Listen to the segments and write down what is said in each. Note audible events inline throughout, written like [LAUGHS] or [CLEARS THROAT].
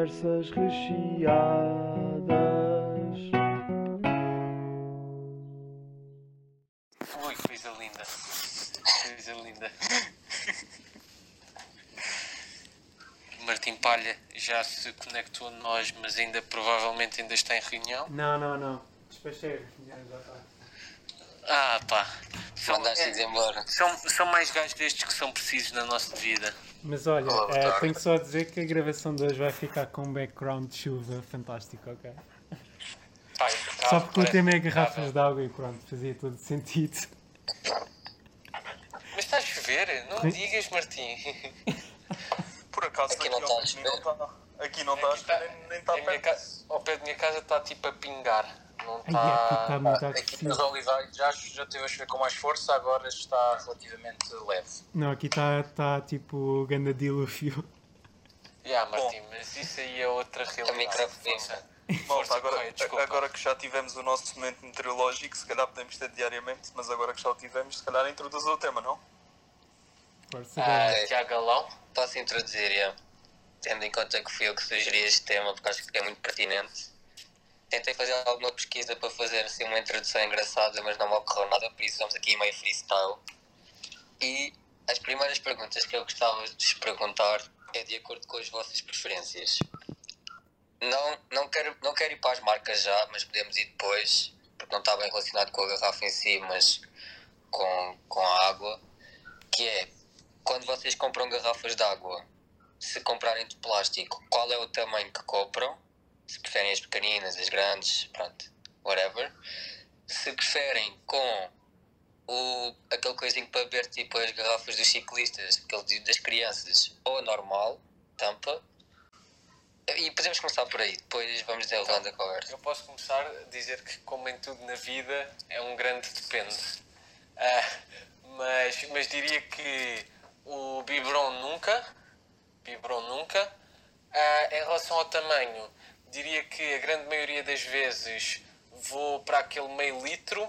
Conversas recheadas. Ui, coisa linda. Coisa linda. Martim Palha já se conectou a nós, mas ainda provavelmente ainda está em reunião. Não, não, não. Despachei. Já está. Ah, pá. São, Mandaste-os embora. são, são mais gajos destes que são precisos na nossa vida. Mas olha, Oh, tá. tenho só a dizer que a gravação de hoje vai ficar com um background de chuva fantástico, ok? Pá, Só porque o tema é garrafas de água e pronto, fazia todo sentido. Mas está a chover? Não Sim. digas, Martim. [LAUGHS] Por acaso Aqui não não tá a está chover. Aqui não está a Aqui tá- chover, nem- está perto. ca- Ao pé da minha casa está tipo a pingar. Não Ai, aqui está está. muito Aqui agressivo. nos olivais já, já teve a chover com mais força, agora está relativamente leve. Não, aqui está tá, tipo ganda dilúvio. Yeah, Martim, mas isso aí é outra realidade. Malta, agora, agora que já tivemos o nosso momento meteorológico, se calhar podemos ter diariamente, mas agora que já o tivemos, se calhar introduz o tema, não? Força Ah, dela. Tiago Galão. Posso introduzir, já. Tendo em conta que fui eu que sugeri este tema, porque acho que é muito pertinente. Tentei fazer alguma pesquisa para fazer assim uma introdução engraçada, mas não me ocorreu nada, por isso vamos aqui meio freestyle. E as primeiras perguntas que eu gostava de vos perguntar é de acordo com as vossas preferências. Não, não, quero, não quero ir para as marcas já, mas podemos ir depois, porque não está bem relacionado com a garrafa em si, mas com, com a água. Que é, quando vocês compram garrafas de água, se comprarem de plástico, qual é o tamanho que compram? Se preferem as pequeninas, as grandes, pronto, whatever. Se preferem com o, aquele coisinho para beber, tipo as garrafas dos ciclistas, aquele das crianças, ou a normal, tampa. E podemos começar por aí, depois vamos desenrolando a conversa. Eu posso começar a dizer que, como em tudo na vida, é um grande depende. Ah, mas, mas diria que o biberon nunca. Biberon nunca. Ah, em relação ao tamanho, diria que a grande maioria das vezes vou para aquele meio litro.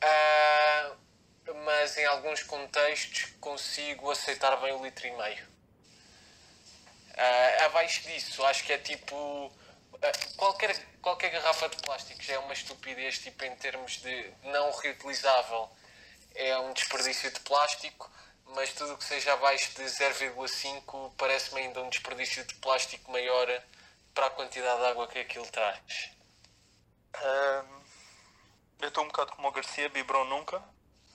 Ah, mas em alguns contextos consigo aceitar bem o litro e meio. Ah, abaixo disso, acho que é tipo. ah, qualquer, qualquer garrafa de plástico já é uma estupidez, tipo, em termos de não reutilizável, é um desperdício de plástico, mas tudo o que seja abaixo de 0,5 parece-me ainda um desperdício de plástico maior para a quantidade de água que aquilo traz. Ahm, eu estou um bocado como o Garcia, biberon nunca,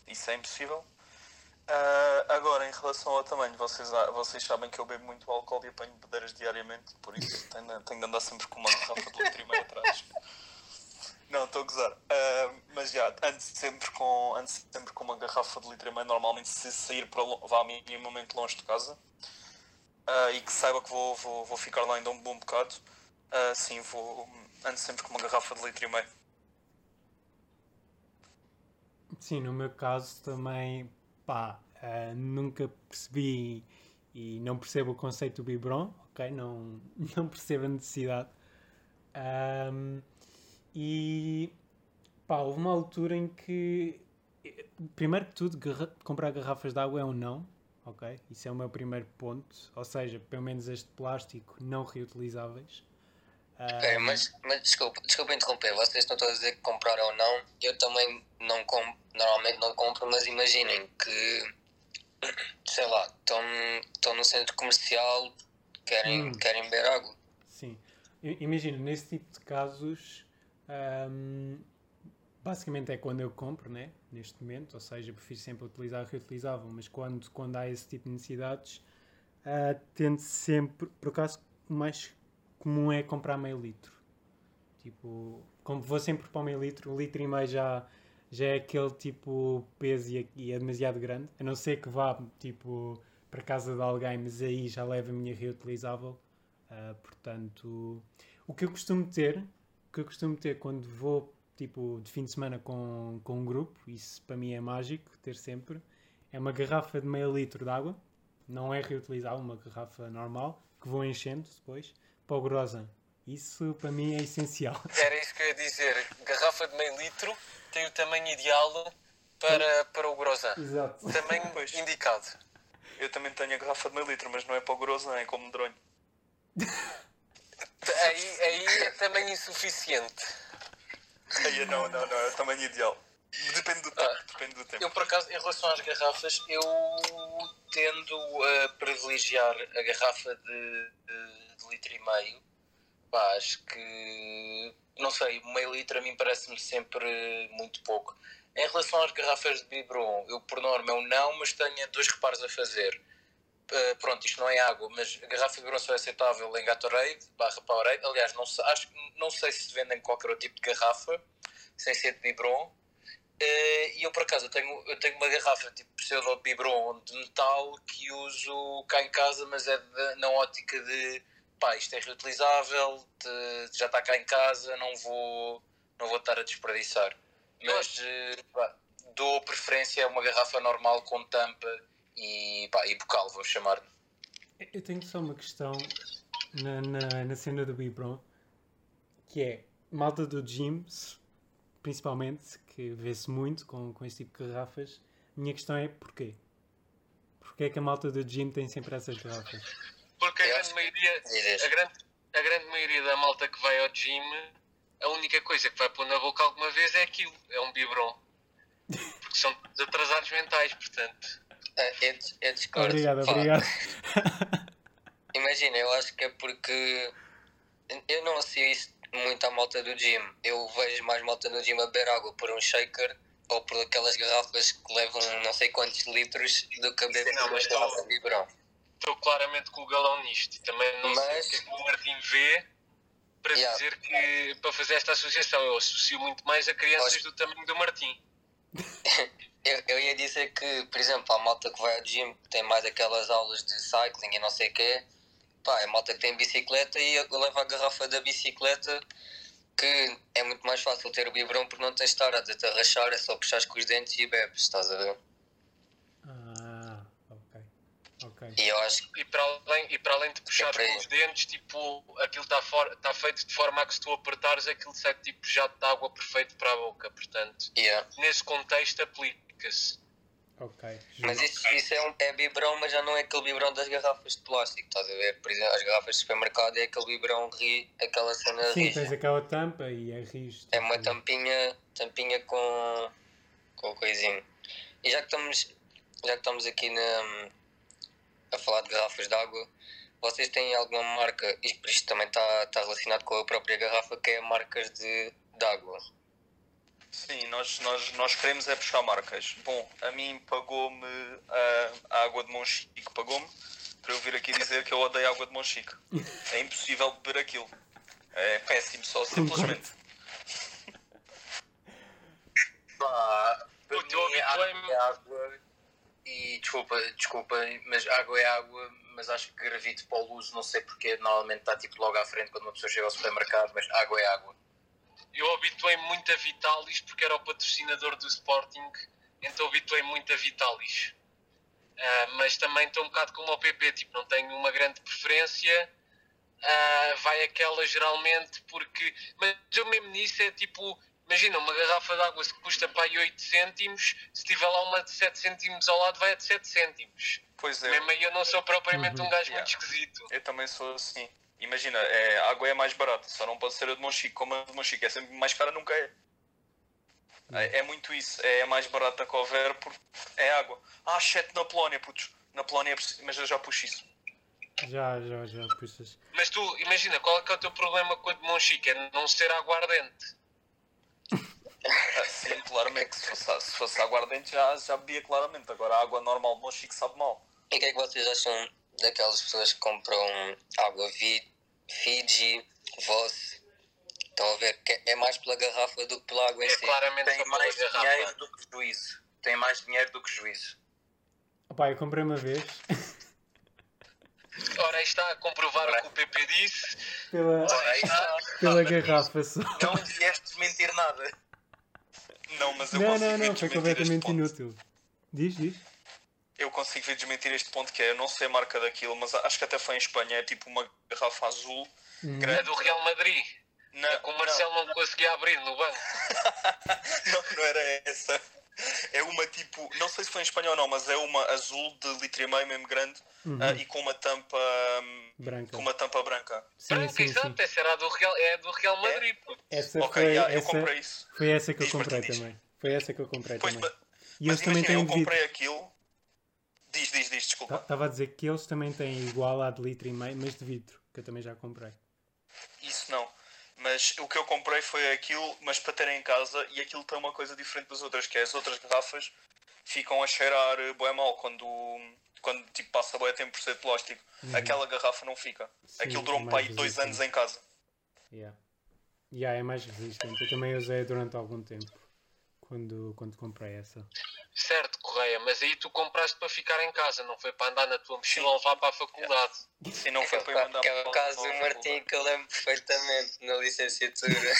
isso é impossível. Ah, agora, em relação ao tamanho, vocês, vocês sabem que eu bebo muito álcool e apanho bedeiras diariamente, por isso tenho, tenho de andar sempre com uma garrafa de litro e meio atrás. Não, estou a gozar. Ah, mas já, ando sempre, com, ando sempre com uma garrafa de litro e meio, normalmente se sair para vá minimamente longe de casa. Ah, e que saiba que vou, vou, vou ficar lá ainda um bom bocado. Ah, sim, vou, ando sempre com uma garrafa de litro e meio. Sim, no meu caso também, pá, eh, nunca percebi e não percebo o conceito do biberon, ok? Não, [LAUGHS] não percebo a necessidade. Ahm, e, pá, houve uma altura em que, eh, primeiro que tudo, garra- comprar garrafas de água é um não, ok? Isso é o meu primeiro ponto, ou seja, pelo menos as de plástico não reutilizáveis. Ok, mas, mas desculpa, desculpa interromper, vocês estão todos a dizer que compraram ou não, eu também não compro, normalmente não compro, mas imaginem que, [CLEARS THROAT] sei lá, estão, estão no centro comercial, querem, Hum. querem beber água. Sim. I- Imagina, nesse tipo de casos, basicamente é quando eu compro, né? Neste momento, ou seja, prefiro sempre utilizar reutilizável, mas quando, quando há esse tipo de necessidades, ah, tento sempre, por acaso, o mais comum é comprar meio litro. Tipo, como vou sempre para o meio litro, o litro e meio já, já é aquele tipo peso e, e é demasiado grande, a não ser que vá, tipo, para casa de alguém, mas aí já leva a minha reutilizável. Uh, portanto, o que eu costumo ter, o que eu costumo ter quando vou tipo de fim de semana com, com um grupo, isso para mim é mágico ter sempre, é uma garrafa de meio litro de água, não é reutilizável, uma garrafa normal, que vou enchendo depois para o grosan. Isso para mim é essencial. [LAUGHS] Era isso que eu ia dizer. Garrafa de meio litro tem o tamanho ideal para, para o Grosan. Exato. Tamanho [LAUGHS] Pois. indicado. Eu também tenho a garrafa de meio litro, mas não é para o grosso, é como medronho. Aí, aí é também insuficiente. Aí, não, não, não, é o tamanho ideal. Depende do tempo, depende do tempo. Eu, por acaso, em relação às garrafas, eu tendo a privilegiar a garrafa de, de, de litro e meio. Pá, acho que, não sei, meio litro a mim parece-me sempre muito pouco. Em relação às garrafas de biberon, eu por norma um não, mas tenho dois reparos a fazer. Uh, pronto, isto não é água, mas a garrafa de só é aceitável em Gatorade, barra Powerade. Aliás, não, acho, não sei se vendem qualquer outro tipo de garrafa, sem ser de biberon. Eh, e eu por acaso eu tenho, eu tenho uma garrafa tipo pseudo biberon de metal que uso cá em casa, mas é de- na ótica de pá, isto é reutilizável, te- já está cá em casa, não vou, não vou estar a desperdiçar. Mas eh, pá, dou preferência a uma garrafa normal com tampa e, pá, e bocal, vou chamar. Eu tenho só uma questão na, na, na cena do Bibron, que é malta do gym, principalmente, que vê-se muito com, com este tipo de garrafas. Minha questão é porquê? Porquê é que a malta do gym tem sempre essas garrafas? Porque a grande maioria, Dizes. a grande, a grande maioria da malta que vai ao gym, a única coisa que vai pôr na boca alguma vez é aquilo, é um biberon. Porque são todos atrasados mentais, portanto. Ah, Eu, eu discordo. Obrigado, Pá, obrigado. [LAUGHS] Imagina, eu acho que é porque eu não associo isso muito à malta do gym. Eu vejo mais malta no gym a beber água por um shaker ou por aquelas garrafas que levam não sei quantos litros do que a beber por uma garrafa de biberão. Estou claramente com o galão nisto. E também não sei Mas- o que é que o Martim vê para Yeah. dizer que para fazer esta associação. Eu associo muito mais a crianças Acho- do tamanho do Martim. [LAUGHS] Eu, eu ia dizer que, por exemplo, a malta que vai ao gym que tem mais aquelas aulas de cycling e não sei o quê, pá, é malta que tem bicicleta e eu levo a garrafa da bicicleta que é muito mais fácil ter o biberão porque não tens de estar a detarrachar, é só puxar com os dentes e bebes, estás a ver? Ah, ok. Ok. E eu acho que E para além, e para além de puxar para com os dentes, tipo, aquilo está tá feito de forma a que se tu apertares aquilo sai tipo jato de água perfeito para a boca. Portanto, yeah. nesse contexto Ok. Mas isso, isso é, um, é biberão, mas já não é aquele biberão das garrafas de plástico, estás a ver? Por exemplo, as garrafas de supermercado é aquele biberão ri, aquela cena Sim, rija. tens aquela tampa e é rijo. É uma tampinha, tampinha com, com o coisinho. E já que estamos, já que estamos aqui na, a falar de garrafas de água, vocês têm alguma marca, isto, isto também está tá relacionado com a própria garrafa, que é marcas de, de água. Sim, nós, nós, nós queremos é puxar marcas. Bom, a mim pagou-me a, a água de Monchique, pagou-me para eu vir aqui dizer que eu odeio água de Monchique. É impossível beber aquilo. É péssimo, só simplesmente. Pá, para O teu mim, habitué-me- água é água e desculpa, desculpa, mas água é água, mas acho que gravito para o uso, não sei porque normalmente está tipo logo à frente quando uma pessoa chega ao supermercado, mas água é água. Eu habituei-me muito a Vitalis porque era o patrocinador do Sporting, então habituei-me muito a Vitalis. Ah, mas também estou um bocado como o PP, tipo, não tenho uma grande preferência. Ah, vai aquela geralmente porque. Mas eu mesmo nisso é tipo. Imagina, uma garrafa de água que custa para aí 8 cêntimos, se tiver lá uma de 7 cêntimos ao lado, vai a de 7 cêntimos. Pois é, Mesmo aí eu não sou propriamente Uhum. um gajo Yeah. muito esquisito. eu também sou assim. Imagina, é, a água é mais barata, só não pode ser a de Monchique, como a de Monchique é sempre mais cara, nunca é. É, é muito isso, é a mais barata que houver porque é água. Ah, exceto na Polónia, putos. Na Polónia é mas eu já puxo isso. Já, já, já puxas. Mas tu, imagina, qual é que é o teu problema com a de Monchique? É não ser aguardente. Ah, sim, claramente, se fosse, se fosse aguardente já, já bebia claramente. Agora a água normal de Monchique sabe mal. E o que é que vocês acham daquelas pessoas que compram água Vi- Fiji, Voss? Estão a ver? Que é mais pela garrafa do que pela água em É si. claramente Tem mais garrafa. dinheiro do que juízo. Tem mais dinheiro do que juízo. Opá, eu comprei uma vez [LAUGHS] Ora, aí está a comprovar o que o PP disse. pela, Ora, está. pela garrafa só. Não vieste desmentir nada. Não, mas eu Não, não, não, foi completamente inútil. Diz, diz. Eu consigo ver desmentir este ponto que é, eu não sei a marca daquilo, mas acho que até foi em Espanha, é tipo uma garrafa azul. Hum. É do Real Madrid. Não, É que o Marcelo não conseguia abrir no banco. [LAUGHS] não, não era essa. É uma tipo, não sei se foi em espanhol ou não, mas é uma azul de litro e meio, mesmo grande, ah, e com uma tampa hum, Branca. com uma tampa branca. Sim, Branca, sim, sim. exato, essa era a do Real, é do Real Madrid. puto. Essa Ok, foi, yeah, eu essa, comprei isso. foi essa que eu comprei também. Foi essa que eu comprei Pois, também. mas, E eles mas também imagina, têm eu comprei aquilo. Diz, diz, diz, desculpa. Estava a dizer que eles também têm igual à de litro e meio, mas de vidro, que eu também já comprei. Isso não. Mas o que eu comprei foi aquilo, mas para ter em casa, e aquilo tem uma coisa diferente das outras, que é as outras garrafas ficam a cheirar eh, bué mal quando, quando tipo, passa bué tempo por ser de plástico. Aquela garrafa não fica. Uhum. Sim, aquilo é durou-me mais para aí dois anos em casa. Yeah. Yeah, é mais resistente. Eu também usei durante algum tempo. Quando, quando comprei essa. Certo, Correia, mas aí tu compraste para ficar em casa, não foi para andar na tua mochila ou levar para a faculdade. E não foi para eu mandar aquele para- caso para- do Martim que eu lembro perfeitamente na licenciatura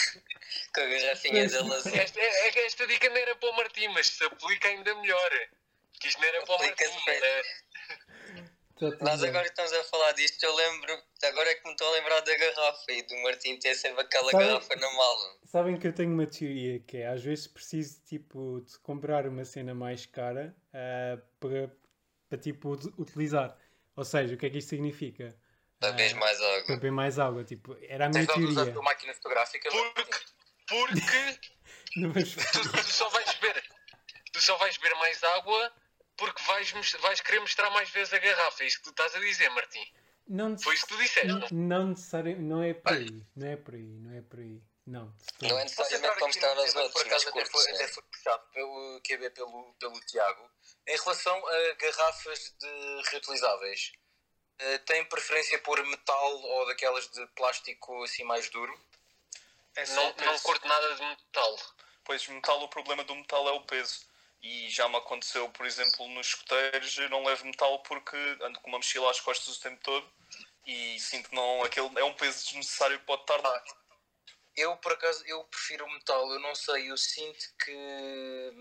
com a garrafinha de azul. Esta, é, é que esta dica não era para o Martim, mas se aplica ainda melhor. Que isto não era para o Martim. Era... Nós agora estamos a falar disto, eu lembro, agora é que me estou a lembrar da garrafa e do Martim ter sempre aquela Sabe- garrafa na mala. Sabem que eu tenho uma teoria que é às vezes preciso tipo de comprar uma cena mais cara ah, para, para tipo ut- utilizar. Ou seja, o que é que isto significa? Ah, mais Para água. beber mais água, tipo, era a minha Tens de usar a teoria. tua máquina fotográfica. Porque, porque [LAUGHS] vamos- tu, tu só vais beber, tu só vais beber mais água porque vais, vais querer mostrar mais vezes a garrafa. É isso que tu estás a dizer, Martim. Não, Foi isso que tu disseste. não, não? não necessariamente, não é por aí, não é por aí, não é por aí. Não. Não é necessariamente para mostrar aos outros, por mas acaso até foi, até né? foi puxado pelo QB pelo, pelo Tiago. Em relação a garrafas de reutilizáveis, eh, tem preferência por metal ou daquelas de plástico assim mais duro? É Não, não curto nada de metal. Pois metal, o problema do metal é o peso. E já me aconteceu, por exemplo, nos escuteiros, eu não levo metal porque ando com uma mochila às costas o tempo todo e sinto que não, aquele é um peso desnecessário que pode estar lá. Eu, por acaso, eu prefiro metal. Eu não sei, eu sinto que...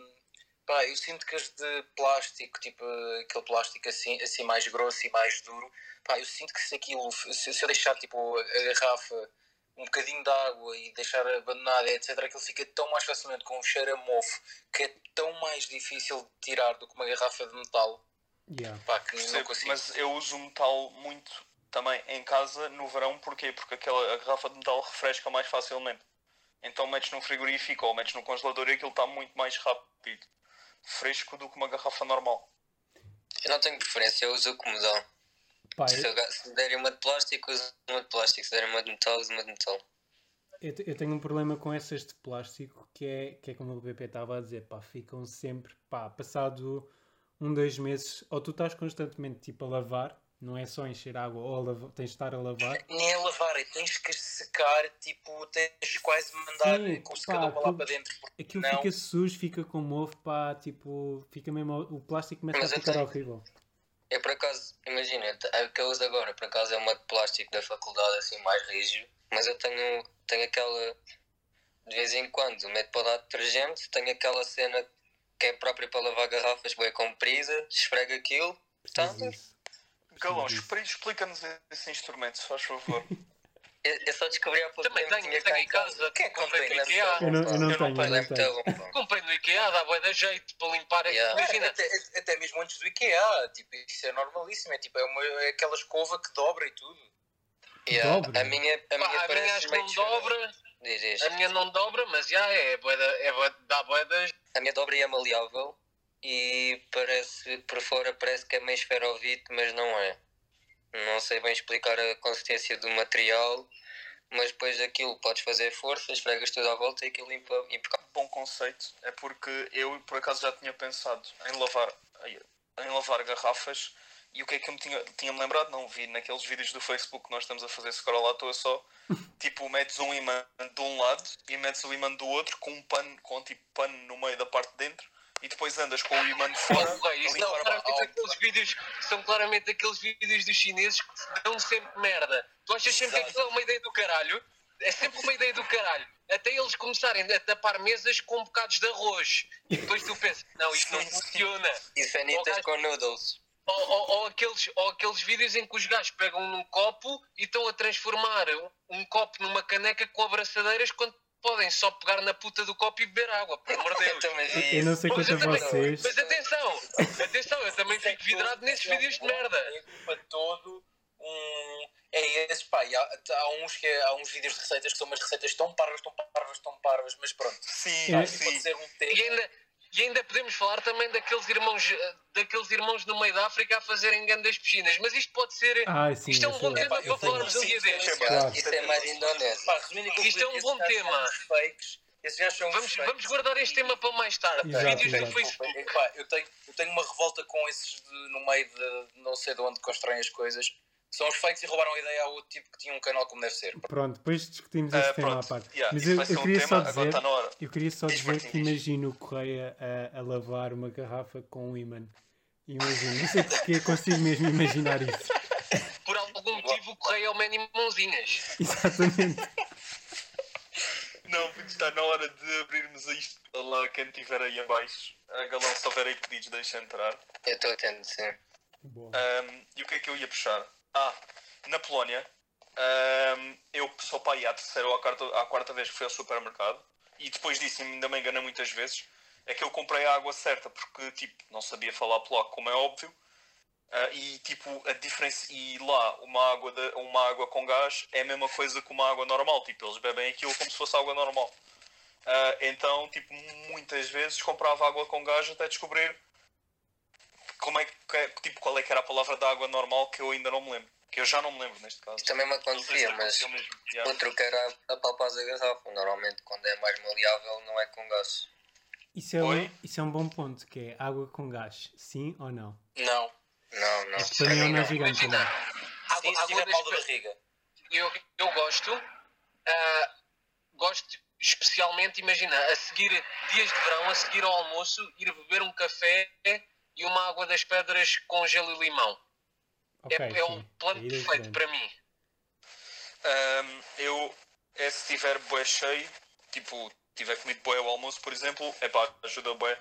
Pá, eu sinto que as de plástico, tipo aquele plástico assim, assim mais grosso e mais duro, pá, eu sinto que se aquilo, se eu deixar tipo a garrafa um bocadinho de água e deixar abandonada, etc., aquilo fica tão mais facilmente com um cheiro a mofo que é tão mais difícil de tirar do que uma garrafa de metal, Yeah. pá, Percebo, mas eu uso metal muito também em casa no verão, porquê? Porque aquela a garrafa de metal refresca mais facilmente. Então metes no frigorífico ou metes no congelador e aquilo está muito mais rápido, fresco do que uma garrafa normal. Eu não tenho preferência, eu uso o que me dão. Pá, Se, eu, se derem uma de plástico, uso uma de plástico. Se derem uma de metal, uso uma de metal. eu eu tenho um problema com essas de plástico que é, que é como o BP estava a dizer, pá, ficam sempre, pá, passado um, dois meses, ou tu estás constantemente tipo a lavar, não é só encher água, ou a lava- tens de estar a lavar. Nem a lavar, é tens que secar, tipo, tens quase mandar Sim, com o pá, secador para lá para dentro. Aquilo não, fica sujo, fica com mofo, pá, tipo, fica mesmo, o plástico começa Mas a ficar tenho- horrível. Eu por acaso, imagina, a que eu uso agora, por acaso é uma de plástico da faculdade, assim, mais rígido. Mas eu tenho, tenho aquela, de vez em quando, meto para dar detergente, tenho aquela cena que é própria para lavar garrafas, bem comprida, esfrega aquilo, Tá. disso. Galão, explica-nos esse instrumento, se faz favor. [LAUGHS] eu, eu só descobri há pouco Também tempo, tenho, tenho em casa. Quem é que Comprei no IKEA. Eu não, eu não Eu não tenho, não tenho. bom, pá. Comprei no IKEA, dá bué de jeito para limpar. Yeah. Imagina, até, até mesmo antes do IKEA, tipo, isso é normalíssimo, é, tipo, é, uma, é aquela escova que dobra e tudo. Yeah, Dobra. A minha, a pá, minha a minha parece acho que não dobra. Diz, diz. A minha não dobra, mas já é, de- é bué- dá de A minha dobra é maleável e parece, por fora parece que é meio esferovite, mas não é. Não sei bem explicar a consistência do material, mas depois aquilo podes fazer força, esfregas tudo à volta e aquilo limpa impecável. bom conceito. É porque eu por acaso já tinha pensado em lavar em lavar garrafas e o que é que eu me tinha, tinha me lembrado? Não vi naqueles vídeos do Facebook que nós estamos a fazer scroll à toa só. [LAUGHS] Tipo metes um imã de um lado e metes o imã do outro com um pano com tipo pano no meio da parte de dentro e depois andas com o imã de fora Não, isso claramente, aqueles vídeos, são claramente aqueles vídeos dos chineses que dão sempre merda. Tu achas sempre que aquilo é uma ideia do caralho? É sempre uma ideia do caralho. Até eles começarem a tapar mesas com bocados de arroz. E depois tu pensas, não, isto não funciona. E fanitas Ok. com noodles. Ou, ou- ou aqueles, ou aqueles vídeos em que os gajos pegam num copo e estão a transformar um, um copo numa caneca com abraçadeiras quando podem só pegar na puta do copo e beber água, por amor de [LAUGHS] Eu Deus. também vi Eu não isso. sei quanto a eu também- vocês. Mas atenção, atenção, eu também é fico vidrado nesses vídeos de merda. É para todo um. É esse, pá. há, há uns, que é- há uns vídeos de receitas que são umas receitas tão parvas, tão parvas, tão parvas, mas pronto. Sim, É. Pode sim. ser um tema. E ainda, e ainda podemos falar também daqueles irmãos, eh, daqueles irmãos no meio da África a fazerem grandes piscinas. Mas isto pode ser. Ah, sim, isto é um bom é. tema para falarmos um dia Claro. Isso é mais Indonésia. Aquilo Isto que é um bom tema. Vamos, vamos guardar este tema para mais tarde. Exato, Vídeos exato. no Facebook. É, eu, tenho, eu tenho uma revolta com esses de, no meio de não sei de onde constroem as coisas. São os fakes e roubaram a ideia ao outro tipo que tinha um canal como deve ser. Pronto, depois discutimos Ah, esse tema pronto. à parte. Yeah, Mas eu, eu um queria tema, só agora dizer, hora. eu queria só Diz, dizer Martim, que diz. imagino o Correia a, a lavar uma garrafa com um imã. Imagino, não sei porque consigo mesmo imaginar isso. [LAUGHS] Por algum motivo, o correio é o menu mãozinhas. Exatamente. [LAUGHS] Não, porque está na hora de abrirmos isto. Lá, quem estiver aí abaixo, a galão, se houver aí pedidos, deixa entrar. Eu estou atento, sim. Ahm, e o que é que eu ia puxar? Ah, na Polónia, ahm, eu para aí à terceira ou à quarta, à quarta vez que fui ao supermercado, e depois disso ainda me enganei muitas vezes, é que eu comprei a água certa, porque tipo, não sabia falar polaco, como é óbvio, ah, e tipo, a diferença, e lá, uma água, de, uma água com gás é a mesma coisa que uma água normal, tipo, eles bebem aquilo como se fosse água normal. Ah, então, tipo, muitas vezes comprava água com gás até descobrir como é que, tipo, qual é que era a palavra da água normal que eu ainda não me lembro. Que eu já não me lembro neste caso. Isso também me Não sei se acontecia, mas mesmo. Yeah. o truque era a palpar a garrafa. Normalmente, quando é mais maleável, não é com gás. Isso é, um, isso é um bom ponto, que é água com gás. Sim ou não? Não. Não, não. Para mim é um não não. gigante Imagina, também. água, Sim, água das da barriga. eu, eu gosto, ah, gosto especialmente, imagina, a seguir, dias de verão, a seguir ao almoço, ir beber um café e uma água das pedras com gelo e limão. Ok, é, é um plano é perfeito para mim. Ahm, eu, é se tiver bué cheio, tipo, tiver comido bué ao almoço, por exemplo, é pá, ajuda bué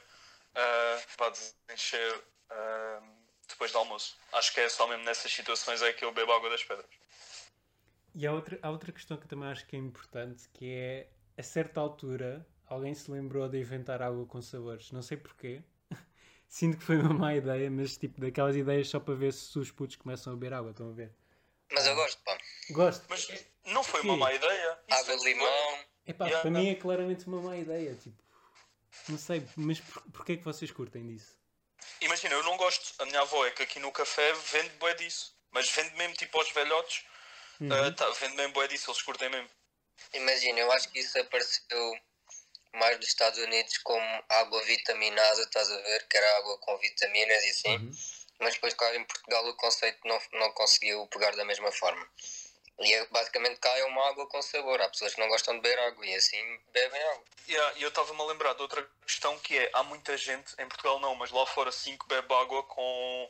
ah, para desencher ahm, depois do almoço. Acho que é só mesmo nessas situações é que eu bebo água das pedras. E há outra, há outra questão que também acho que é importante, que é, a certa altura, alguém se lembrou de inventar água com sabores. Não sei porquê. Sinto que foi uma má ideia, mas tipo, daquelas ideias só para ver se os putos começam a beber água, estão a ver? Mas eu gosto, pá. Gosto. Mas não foi Sim. uma má ideia. Isso Água de foi- limão. Epá, Yeah. para mim é claramente uma má ideia, tipo... Não sei, mas por, porquê é que vocês curtem disso? Imagina, eu não gosto. A minha avó é que aqui no café vende bué disso. Mas vende mesmo tipo aos velhotes. Uhum. ah, tá, vende mesmo bué disso, eles curtem mesmo. Imagina, eu acho que isso apareceu mais nos Estados Unidos como água vitaminada, estás a ver? Que era água com vitaminas e assim. Uhum. Mas depois, cá em Portugal, o conceito não, não conseguiu pegar da mesma forma. E é, basicamente cá é uma água com sabor. Há pessoas que não gostam de beber água e assim bebem água. Yeah, E eu estava-me a lembrar de outra questão que é, há muita gente, em Portugal não, mas lá fora sim que bebe água com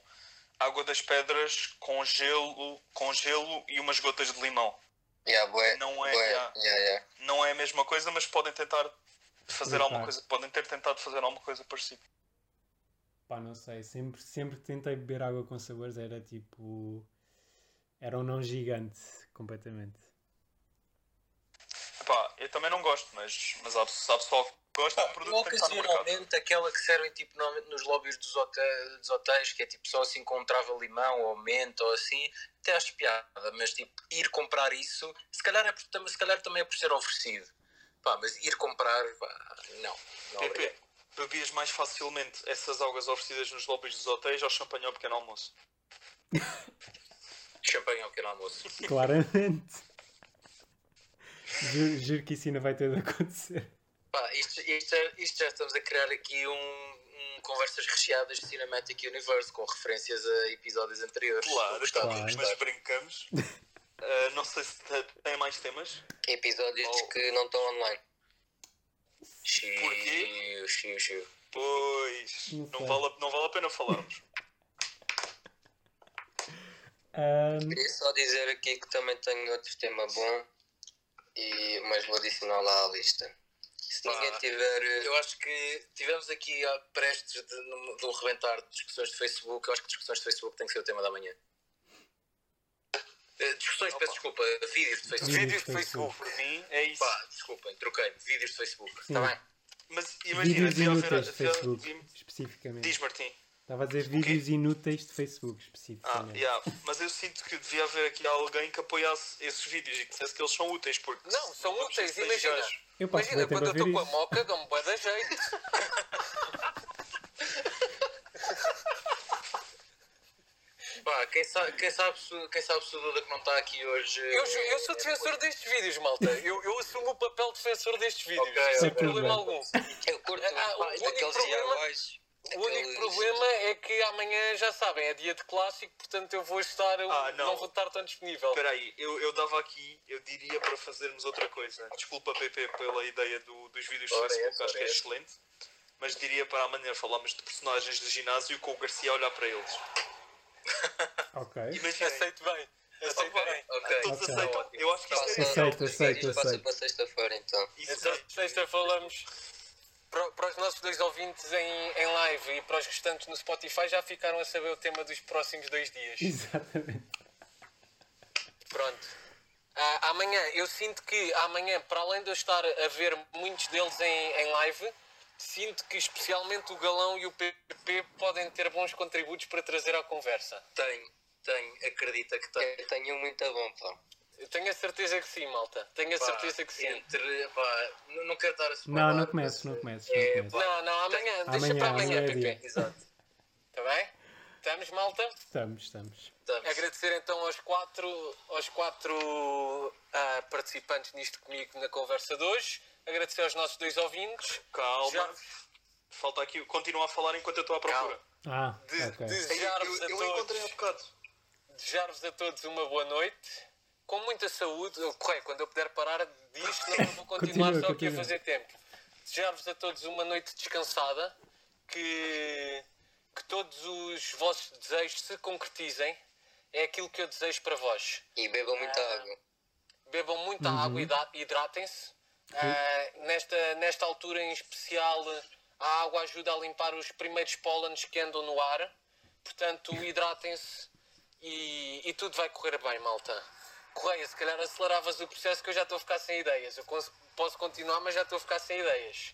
água das pedras, com gelo, com gelo e umas gotas de limão. Yeah, bué, Não é, bué, yeah. yeah, yeah. Não é a mesma coisa, mas podem tentar fazer alguma coisa, podem ter tentado fazer alguma coisa parecida. Pá, não sei, sempre, sempre que tentei beber água com sabores era tipo... Era um não gigante, completamente. Pá, eu também não gosto, mas, mas há, há pessoal que gosta, o produto que. Ocasionalmente, aquela que servem tipo, nos lobbies dos hotéis, dos hotéis, que é tipo só assim com um trava limão ou menta ou assim, até acho piada, mas tipo, ir comprar isso, se calhar, é por, se calhar também é por ser oferecido. Pá, mas ir comprar, pá, não. não PP, obrigado. bebias mais facilmente essas águas oferecidas nos lobbies dos hotéis ou champanhe ao pequeno almoço? [LAUGHS] Champanhe ao pequeno almoço. Claramente. Juro, juro que isso ainda vai ter de acontecer. Pá, isto, isto, já- isto já estamos a criar aqui um, um conversas recheadas de Cinematic Universe com referências a episódios anteriores. Claro, Gostava, claro. mas brincamos. [LAUGHS] Ah, não sei se te- tem mais temas. Episódios Oh. que não estão online. Chiu, Porquê? chiu, chiu. Pois, Não vale, a- não vale a pena falarmos. [LAUGHS] Ahm, Queria só dizer aqui que também tenho outro tema bom, e, mas vou adicionar lá à lista. Se ninguém tiver. eh, Eu acho que tivemos aqui prestes de, de um rebentar de discussões de Facebook. Eu acho que discussões de Facebook tem que ser o tema da manhã. Eh, Discussões, peço desculpa, vídeos de Facebook. Vídeos de Facebook. Facebook, por mim, é isso. Pá, desculpem, troquei-me. Vídeos de Facebook. Sim. Está bem? Mas imagina, Vídeos inúteis de Facebook, especificamente. Diz Martim. Estava a dizer vídeos inúteis de Facebook, Ah, especificamente. yeah. mas eu sinto que devia haver aqui alguém que apoiasse esses vídeos e que dissesse que eles são úteis, porque Não, são úteis, imagina. Imagina, quando eu estou com a moca, dão-me bué da jeito. [LAUGHS] Pá, quem sabe, quem sabe, se, quem sabe se o Duda que não está aqui hoje. Eu, eu sou defensor destes vídeos, malta. Eu, eu assumo o papel de defensor destes vídeos. Ok, sem ok. problema algum. Eu curto Ah, o pá, único daqueles problema- DIYs. O único problema é que amanhã, já sabem, é dia de clássico, portanto eu vou estar, eu Ah, não. não vou estar tão disponível. Espera aí, eu, eu dava aqui, eu diria para fazermos outra coisa. Desculpa, PP, pela ideia do- dos vídeos de Ora, Facebook, acho que é excelente. Mas diria para amanhã falarmos de personagens de ginásio com o Garcia a olhar para eles. Ok. [LAUGHS] Imaginem, Aceito bem. Aceito Opa, bem. Ok. todos Ok. aceitam. Eu acho que isto Passa, é Aceito, aceito, passa aceito. para sexta-feira então. Então, sexta falamos para, para os nossos dois ouvintes em, em live e para os restantes no Spotify já ficaram a saber o tema dos próximos dois dias. Exatamente. Pronto. Ah, amanhã, eu sinto que amanhã, para além de eu estar a ver muitos deles em, em live, sinto que especialmente o Galão e o PP podem ter bons contributos para trazer à conversa. Tenho, tenho, acredita que tenho. Eu tenho muito bom, pá. Eu tenho a certeza que sim, malta. Tenho a Pá, certeza que sim. Entre, pá, não, não quero estar a Não, spoiler, não comeces, mas, não comeces, é, não Não, não, amanhã, deixa Amanhã, para amanhã, amanhã é PP. Exato. Está bem? Estamos, malta? Estamos, estamos. Estamos. Agradecer então aos quatro, aos quatro ah, participantes nisto comigo na conversa de hoje. Agradecer aos nossos dois ouvintes. Calma. Já- Falta aqui, continua a falar enquanto eu estou à procura. Ah, De- ok. Eu, Desejar-vos eu, a eu todos. encontrei há bocado. desejar-vos a todos uma boa noite, com muita saúde. Eu, Correio, quando eu puder parar disto, não eu vou [LAUGHS] continuar Continua, só aqui a fazer tempo. Desejar-vos a todos uma noite descansada, que, que todos os vossos desejos se concretizem. É aquilo que eu desejo para vós. E bebam muita água. Bebam muita água e hidra- hidratem-se. Ah, nesta, nesta altura em especial, a água ajuda a limpar os primeiros pólenes que andam no ar. Portanto, hidratem-se e, e tudo vai correr bem, malta. Correia, se calhar aceleravas o processo que eu já estou a ficar sem ideias. Eu posso continuar, mas já estou a ficar sem ideias.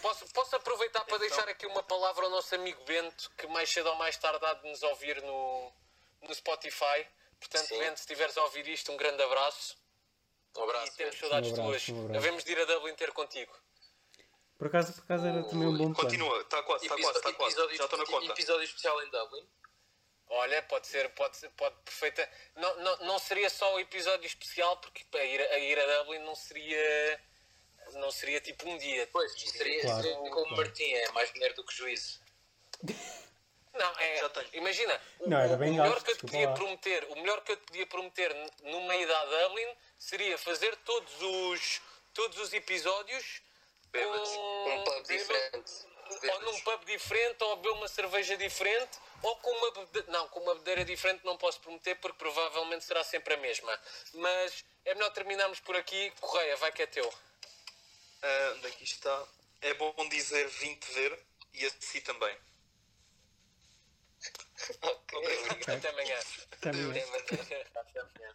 Posso, posso aproveitar para deixar aqui uma palavra ao nosso amigo Bento, que mais cedo ou mais tarde há de nos ouvir no, no Spotify. Portanto, Sim. Bento, se estiveres a ouvir isto, um grande abraço. Um abraço. e temos saudades Um abraço, tuas. um abraço. Havemos de ir a Dublin ter contigo. Por acaso, por acaso era também um bom plano. Continua, está quase, está quase, está quase. Episódio- Já estou na conta. Episódio especial em Dublin. Olha, pode ser, pode ser, pode perfeita. Não, não, não seria só o episódio especial, porque a ir, a ir a Dublin não seria. Não seria tipo um dia. Pois, seria, Claro, seria como claro. Martim, é mais dinheiro do que juízo. [LAUGHS] Não, é. Já tenho. Imagina, o, Não, o- bem o melhor gasto, que eu te podia lá. prometer, o melhor que eu te podia prometer numa ida a Dublin seria fazer todos os todos os episódios Bêbados. com- Um pub diferente. ou num pub diferente, ou beber uma cerveja diferente, ou com uma bebida... Não, com uma bebedeira diferente não posso prometer, porque provavelmente será sempre a mesma. Mas é melhor terminarmos por aqui. Correia, vai que é teu. Ah, onde é que isto está? É bom dizer vim te ver e assim também. Ok. Até amanhã. Até amanhã. Até amanhã.